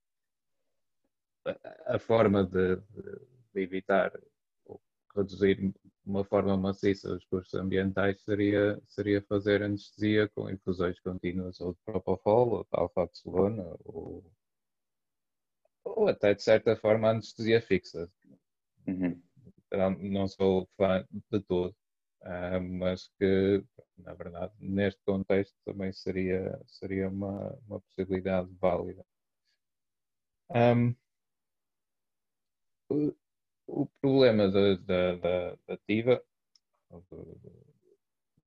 A, a forma de, de- evitar ou reduzir uma forma maciça os custos ambientais seria, seria fazer anestesia com infusões contínuas ou de propofol ou de alfaxolona ou, ou até de certa forma anestesia fixa. Uhum. Não, não sou fã de todo, uh, mas que na verdade neste contexto também seria, seria uma, uma possibilidade válida. Um, o problema da, da, da, da TIVA,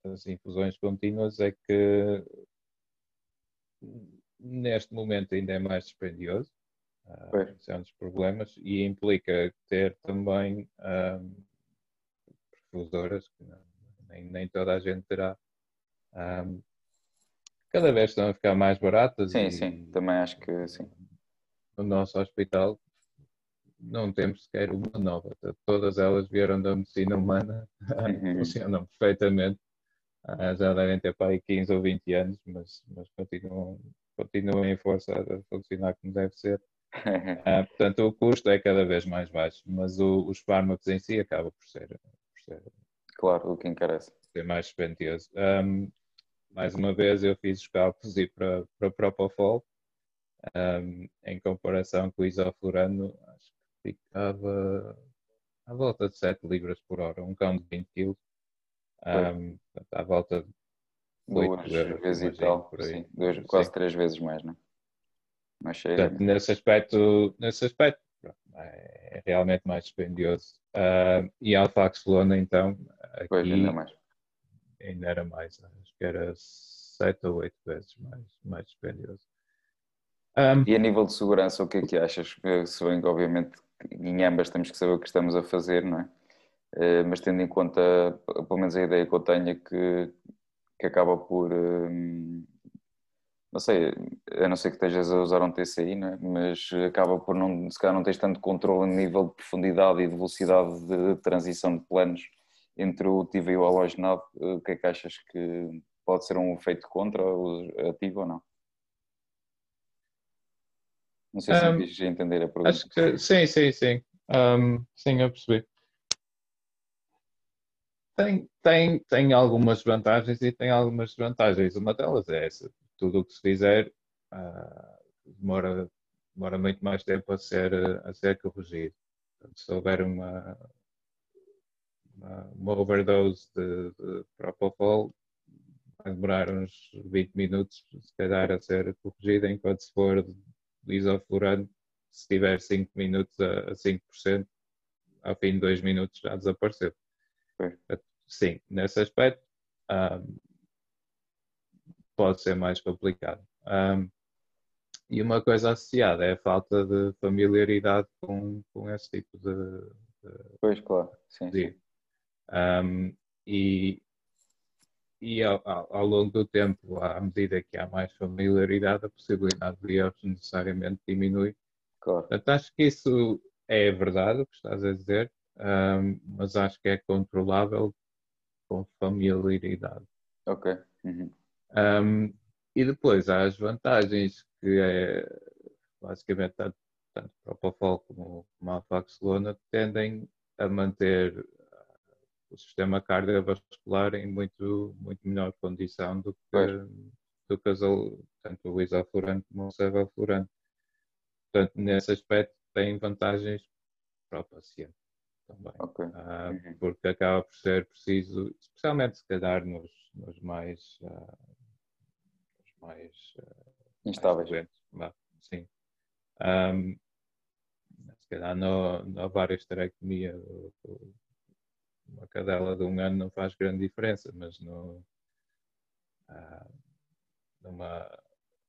das infusões contínuas, é que neste momento ainda é mais dispendioso. Uh, é um dos problemas e implica ter também um, que não, nem, nem toda a gente terá. Um, cada vez estão a ficar mais baratas. Sim, e, sim, também acho que sim. No nosso hospital não temos sequer uma nova. Todas elas vieram da medicina humana, (laughs) uhum. funcionam perfeitamente. Ah, já devem ter para aí 15 ou 20 anos, mas, mas continuam, continuam em força a funcionar como deve ser. (laughs) Ah, portanto, o custo é cada vez mais baixo, mas o, os fármacos em si acaba por ser, ser claro, o que encarece. Ser mais dispendioso. Um, mais uma vez, eu fiz os cálculos e para, para Propofol, um, em comparação com o isoflurano, acho ficava à volta de 7 libras por hora, um cão de 20 kg, um, à volta de duas vezes e tal, sim, duas, quase sim. três vezes mais, não é? Mas Portanto, nesse aspecto, nesse aspecto é realmente mais dispendioso. Uh, e Alfaxlona, então, aqui pois, ainda, mais. ainda era mais, acho que era 7 ou 8 vezes mais, mais dispendioso. Um, e a nível de segurança, o que é que achas? Se bem que, obviamente, em ambas temos que saber o que estamos a fazer, não é? Eh, mas tendo em conta, pelo menos a ideia que eu tenho é que, que acaba por, hum, não sei, a não ser que estejas a usar um TCI, não é? mas acaba por não, se calhar não tens tanto controle a nível de profundidade e de velocidade de transição de planos entre o ativo e o halogenado, o que é que achas que pode ser um efeito contra o ativo ou não? Não sei se um, me entender a pergunta. Acho que sim, sim, sim. Um, sim, eu percebi. Tem, tem, tem algumas vantagens e tem algumas desvantagens. Uma delas é essa. Tudo o que se fizer uh, demora, demora muito mais tempo a ser, a ser corrigido. Portanto, se houver uma, uma, uma overdose de, de Propofol, vai demorar uns 20 minutos, se calhar, a ser corrigida, enquanto se for isoflurano, se tiver 5 minutos a, a 5%, ao fim de 2 minutos já desapareceu. Sim, nesse aspecto um, pode ser mais complicado. Um, e uma coisa associada é a falta de familiaridade com, com esse tipo de, de Pois, claro, sim. sim. Um, e, e ao, ao, longo do tempo, à medida que há mais familiaridade, a possibilidade de erros necessariamente diminui. Claro. Portanto, acho que isso é verdade, o que estás a dizer, um, mas acho que é controlável com familiaridade. Ok. Uhum. Um, e depois há as vantagens, que é basicamente tanto, tanto Propofol como, como a Alfaxolona tendem a manter o sistema cardiovascular em muito, muito melhor condição do que, do que as, tanto o isoflurante como o sevoflurante. Portanto, nesse aspecto tem vantagens para o paciente também. Okay. Uh. Porque acaba por ser preciso, especialmente se calhar nos, nos mais, uh, mais uh, instáveis. Mais sim. Um, se calhar na, na ovário esterectomia uma cadela de um ano não faz grande diferença, mas no, ah, numa,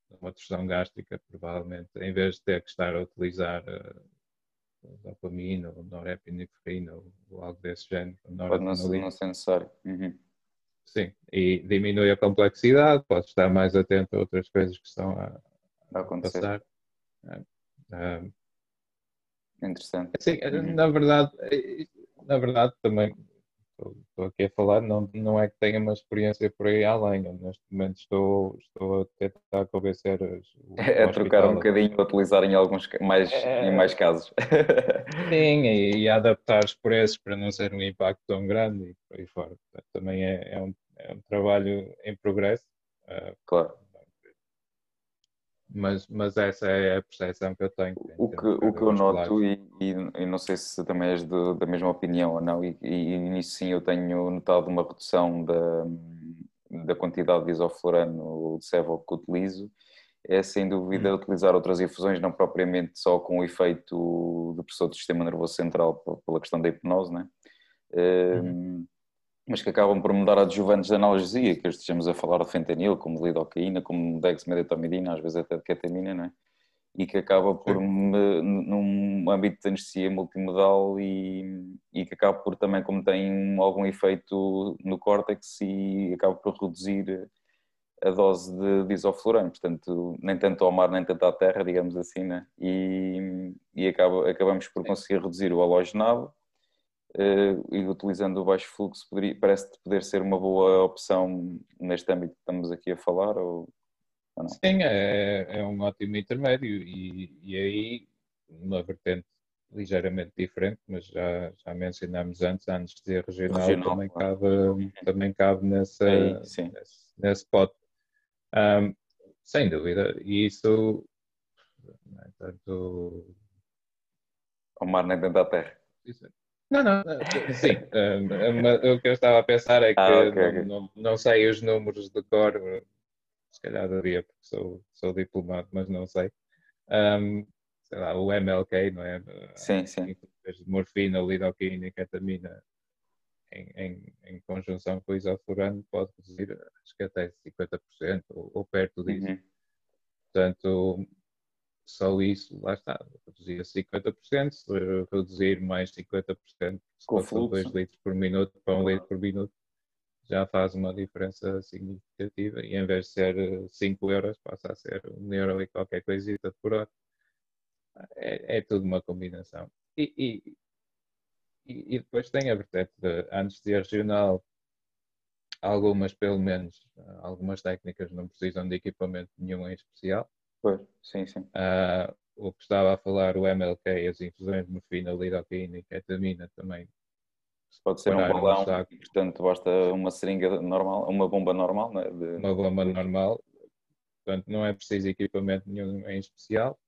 numa torção gástrica, provavelmente, em vez de ter que estar a utilizar uh, dopamina ou norepinefrina ou, ou, algo desse género. Pode não, não ser necessário. Uhum. Sim, e diminui a complexidade, pode estar mais atento a outras coisas que estão a, a passar. Uh, Interessante. Sim, uhum. na verdade, na verdade também estou aqui a falar, não, não é que tenha uma experiência por aí além. neste momento estou, estou a tentar convencer. O, (laughs) é trocar um bocadinho, a utilizar em alguns mais, é... em mais casos. (laughs) Sim, e, e adaptar os preços para não ser um impacto tão grande e por aí fora. Também é, é, um, é um trabalho em progresso. Uh, claro mas, mas essa é a percepção que eu tenho. O que, o que eu noto, e, e, e, não sei se também és de, da mesma opinião ou não, e, e nisso sim eu tenho notado uma redução da, da quantidade de isoflorano de Sevol que utilizo, é sem dúvida hum. utilizar outras infusões, não propriamente só com o efeito de pressão do sistema nervoso central pela questão da hipnose, né? Uhum. Um, mas que acabam por mudar adjuvantes de analgesia, que estejamos a falar de fentanil, como de lidocaína, como de dexmedetomidina, às vezes até de ketamina, não é? E que acaba por, me, num âmbito de anestesia multimodal e, e que acaba por também, como tem algum efeito no córtex e acaba por reduzir a dose de, de isoflurano, portanto, nem tanto ao mar, nem tanto à terra, digamos assim, né? e, e acaba, acabamos por conseguir reduzir o halogenado uh, e utilizando o baixo fluxo parece poder ser uma boa opção neste âmbito que estamos aqui a falar? Ou, ou não? Sim, é, é um ótimo intermédio e, e aí uma vertente ligeiramente diferente, mas já, já mencionámos antes, a anestesia regional, regional também, cabe, uhum. também cabe nessa, nesse, nesse pote. Um, sem dúvida, e isso é tanto ao mar nem dentro da terra. Isso, não, não, sim. o que eu estava a pensar é que ah, okay, não, não, não, sei os números de cor, se calhar daria porque sou, sou diplomado, mas não sei. Um, sei lá, o MLK, não é? Sim, sim. Morfina, lidocaína e ketamina em, em, em, conjunção com o isoflurano pode reduzir acho que até 50% ou, ou perto disso. Uhum. Portanto, só isso, lá está, reduzir a 50%, se reduzir mais 50%, se for 2 litros por minuto para 1 um litro por minuto, já faz uma diferença significativa e em vez de ser 5 euros passa a ser 1 euro e qualquer coisita por hora. É, é tudo uma combinação. E, e, e, depois tem a vertente de anestesia regional, algumas pelo menos, algumas técnicas não precisam de equipamento nenhum em especial Pois, sim, sim. Uh, o que estava a falar, o MLK, as infusões de morfina, lidocaína e ketamina também. Pode ser um balão, portanto basta uma seringa normal, uma bomba normal, né? De... Uma bomba normal, portanto não é preciso equipamento nenhum em especial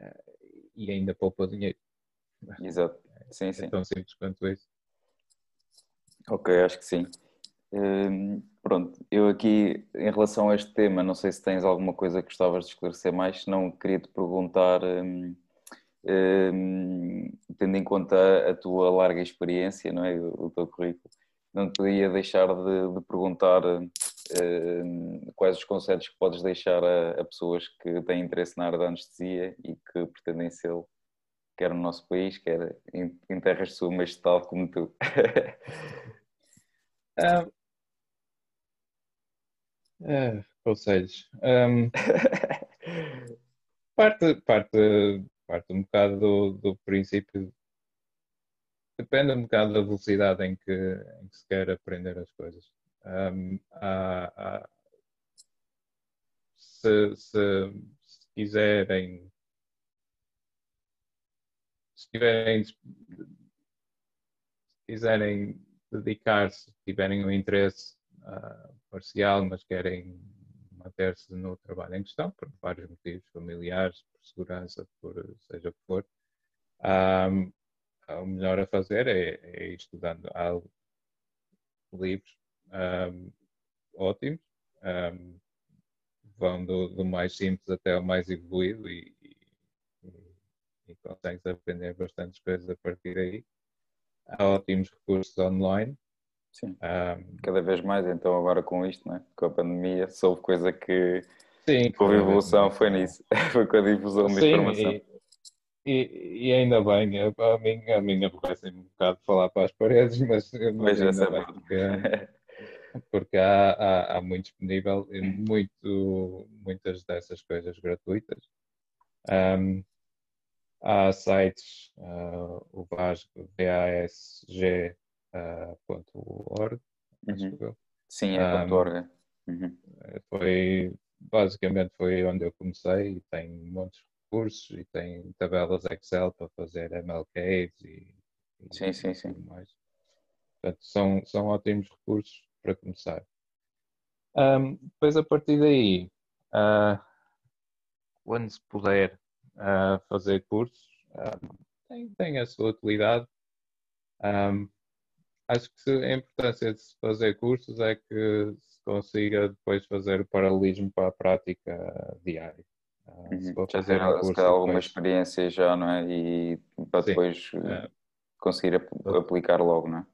uh, e ainda poupa dinheiro. Exato, sim, é sim. tão simples quanto isso. Ok, acho que sim. Hum, pronto, eu aqui em relação a este tema, não sei se tens alguma coisa que gostavas de esclarecer mais, não queria te perguntar, hum, hum, tendo em conta a tua larga experiência, não é? o, teu currículo, não te podia deixar de, de perguntar quais os conselhos que podes deixar a, a, pessoas que têm interesse na área da anestesia e que pretendem ser quer no nosso país, quer em, terras de sua majestade como tu. (laughs) Uh, conselhos. Um, parte, parte, parte um bocado do, do princípio. Depende um bocado da velocidade em que, em que se quer aprender as coisas. Um, há, há, se, se, se quiserem se tiverem se quiserem dedicar-se, tiverem um interesse uh, parcial, mas querem manter-se no trabalho em questão, por vários motivos familiares, por segurança, por seja o que for, um, o melhor a fazer é, é ir estudando. Há livros um, ótimos, um, vão do, do, mais simples até ao mais evoluído e, e, e consegues aprender bastantes coisas a partir daí há ótimos recursos online. Sim, um, cada vez mais, então agora com isto, né? com a pandemia, soube coisa que sim, com a evolução foi nisso, (laughs) foi com a difusão da informação. E, e, e, ainda bem, a mim, a mim aborrece um bocado falar para as paredes, mas, mas ainda bem, porque, porque há, há, há, muito disponível e muito, muitas dessas coisas gratuitas. Um, há sites, uh, o VASG, VASG uh, uhum. Sim, é um, .org. Uhum. Foi, basicamente foi onde eu comecei e tem muitos recursos e tem tabelas Excel para fazer MLKs e, e sim, sim, sim. mais. Portanto, são, são ótimos recursos para começar. Um, depois, a partir daí, uh, quando se puder uh, fazer cursos, uh, tem, tem a sua utilidade. Um, acho que a importância de se fazer cursos é que se consiga depois fazer o paralelismo para a prática diária. Uh, uhum. Se for fazer um curso, alguma depois... experiência já, não é? E para Sim, depois é. conseguir ap aplicar logo, não é?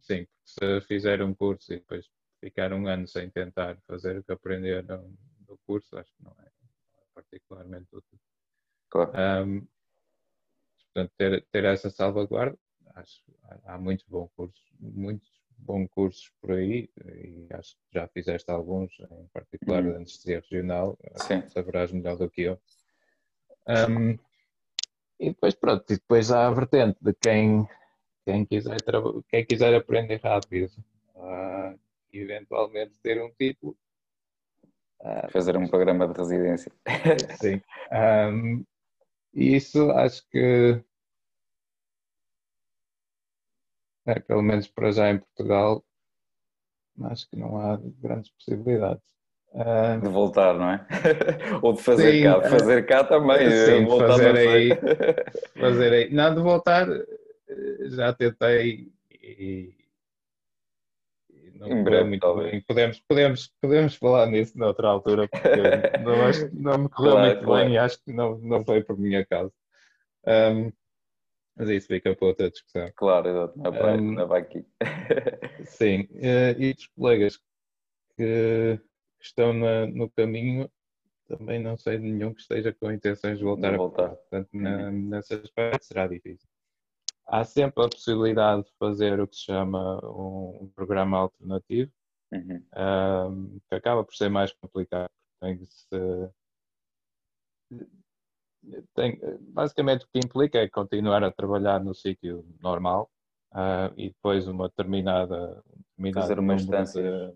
Sim, se fizer um curso e depois ficar um ano sem tentar fazer o que aprenderam do curso, acho que não é, particularmente útil. Claro. Um, portanto, ter, ter essa salvaguarda, acho há muitos bons cursos, muitos bons cursos por aí, e acho que já fizeste alguns, em particular uhum. de anestesia regional, Sim. saberás melhor do que eu. Um, e depois, pronto, e depois há a vertente de quem, quem, quiser, quem quiser aprender rápido, uh, eventualmente ter um título. Uh, Fazer um programa de residência. (laughs) Sim. Um, e isso acho que, é, pelo menos para já em Portugal, acho que não há grandes possibilidades. Uh, de voltar, não é? (laughs) Ou de fazer sim, cá. De fazer cá também. Sim, voltar fazer, aí, (laughs) fazer aí. Não, de voltar já tentei e, não em breve, muito talvez. bem. Podemos, podemos, podemos falar nisso noutra altura, porque não, acho, não me correu claro, muito claro. bem e acho que não, não foi por minha causa. Um, mas isso fica para outra discussão. Claro, exato. Não vai, um, não vai aqui. (laughs) sim, uh, e dos colegas que estão na, no caminho, também não sei de nenhum que esteja com intenções de voltar, voltar. a voltar. Portanto, na, nesse aspecto será difícil há sempre a possibilidade de fazer o que se chama um, programa alternativo, uhum. um, que acaba por ser mais complicado. Tem que se, tem, basicamente o que implica é continuar a trabalhar no sítio normal uh, e depois uma determinada, determinada fazer uma instância de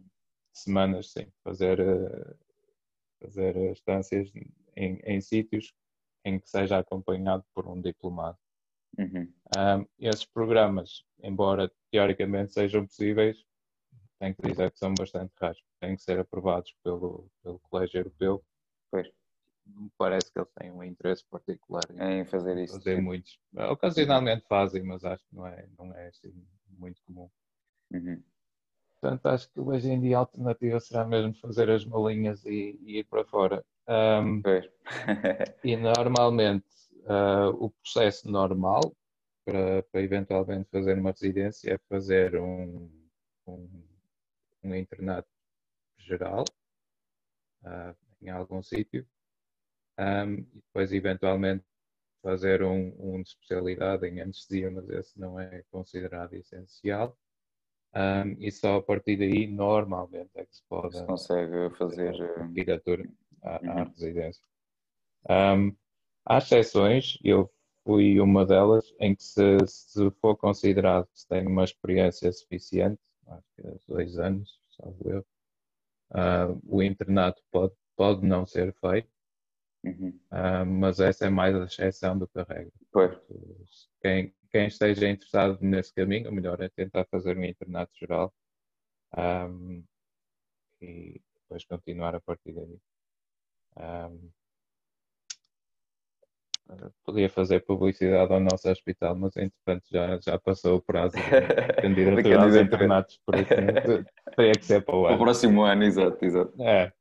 semanas, sim, fazer, uh, fazer instâncias em, em sítios em que seja acompanhado por um diplomado. Uhum. Um, esses programas, embora teoricamente sejam possíveis, tenho que dizer que são bastante raros, têm que ser aprovados pelo, pelo Colégio Europeu. Pois. Me parece que eles têm um interesse particular em fazer isso. Fazer muitos. Ocasionalmente fazem, mas acho que não é, não é assim muito comum. Uhum. Portanto, acho que hoje em dia a alternativa será mesmo fazer as malinhas e, e ir para fora. Um, e normalmente Uh, o processo normal para, para, eventualmente fazer uma residência é fazer um, um, um internato geral uh, em algum sítio um, e depois eventualmente fazer um, um de especialidade em anestesia, mas esse não é considerado essencial. Um, e só a partir daí, normalmente, é que se pode se consegue fazer candidatura à, à uhum. residência. Um, Há exceções, eu fui uma delas, em que se, se for considerado que se tem uma experiência suficiente, acho que é dois anos, salvo eu, uh, o internato pode, pode não ser feito, uhum. uh, mas essa é mais a exceção do que a regra. Pois. Quem, quem esteja interessado nesse caminho, o melhor é tentar fazer um internato geral um, e depois continuar a partir daí. Um, podia fazer publicidade ao nosso hospital, mas entretanto já, já passou o prazo de (laughs) candidatura aos internatos, por isso teria que ser para o (laughs) ano. O próximo ano, exato, exato. É.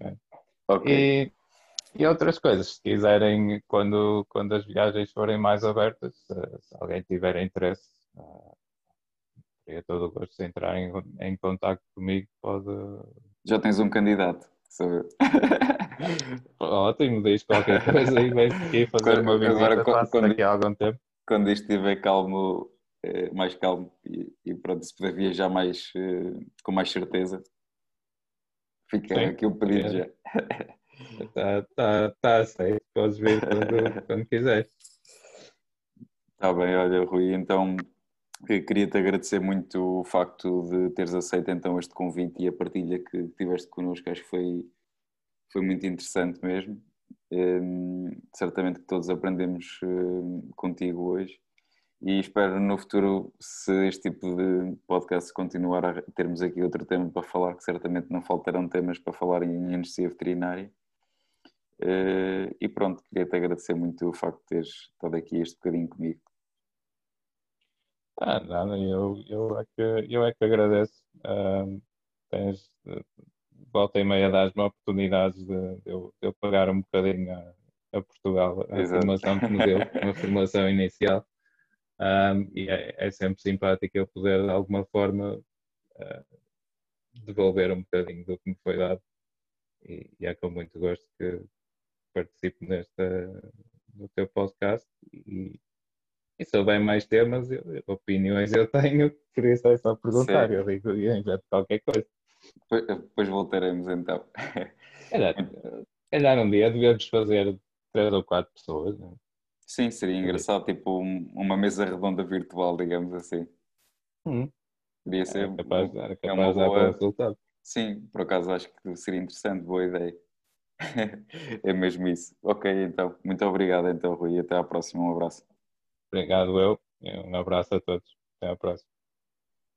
é. Okay. E, e outras coisas, se quiserem, quando, quando as viagens forem mais abertas, se, se alguém tiver interesse, uh, teria todo o gosto de entrar em, em contato comigo, pode... Já tens um candidato. Sou (laughs) Ótimo, diz qualquer coisa e vais aqui fazer quando, uma visita agora, quando, quando, daqui a algum tempo. Quando isto estiver calmo, eh, mais calmo e, e pronto, se puder viajar mais, eh, com mais certeza, fica Sim, aqui o pedido já. Está tá, tá aceito, podes vir quando, quando quiseres. Está bem, olha Rui, então Queria-te agradecer muito o facto de teres aceito então este convite e a partilha que tiveste connosco, acho que foi, foi muito interessante mesmo. Um, certamente que todos aprendemos um, contigo hoje e espero no futuro, se este tipo de podcast continuar a termos aqui outro tema para falar, que certamente não faltarão temas para falar em anestesia veterinária. Uh, e pronto, queria-te agradecer muito o facto de teres estado aqui este bocadinho comigo. Ah, nada, eu, eu, é, que, eu é que agradeço. Uh, tens, volta e meia das-me oportunidades de, de, eu, de, eu, pagar um bocadinho a, a Portugal a Exato. formação que me deu, uma formação inicial. Um, e é, é, sempre simpático eu poder de alguma forma uh, devolver um bocadinho do que me foi dado. E, e é com muito gosto que participo nesta, no teu podcast e, e se houver mais temas, eu, opiniões eu tenho, por isso é só perguntar, Sim. eu digo eu invento qualquer coisa. Depois, voltaremos então. Calhar, calhar um dia devemos fazer três ou quatro pessoas. Né? Sim, seria engraçado, tipo um, uma mesa redonda virtual, digamos assim. Hum. Podia ser. Capaz, era capaz é uma boa... resultado. Sim, por acaso acho que seria interessante, boa ideia. (laughs) é mesmo isso. Ok, então, muito obrigado então, Rui, até à próxima. Um abraço. Obrigado, eu. Um abraço a todos. Até à próxima.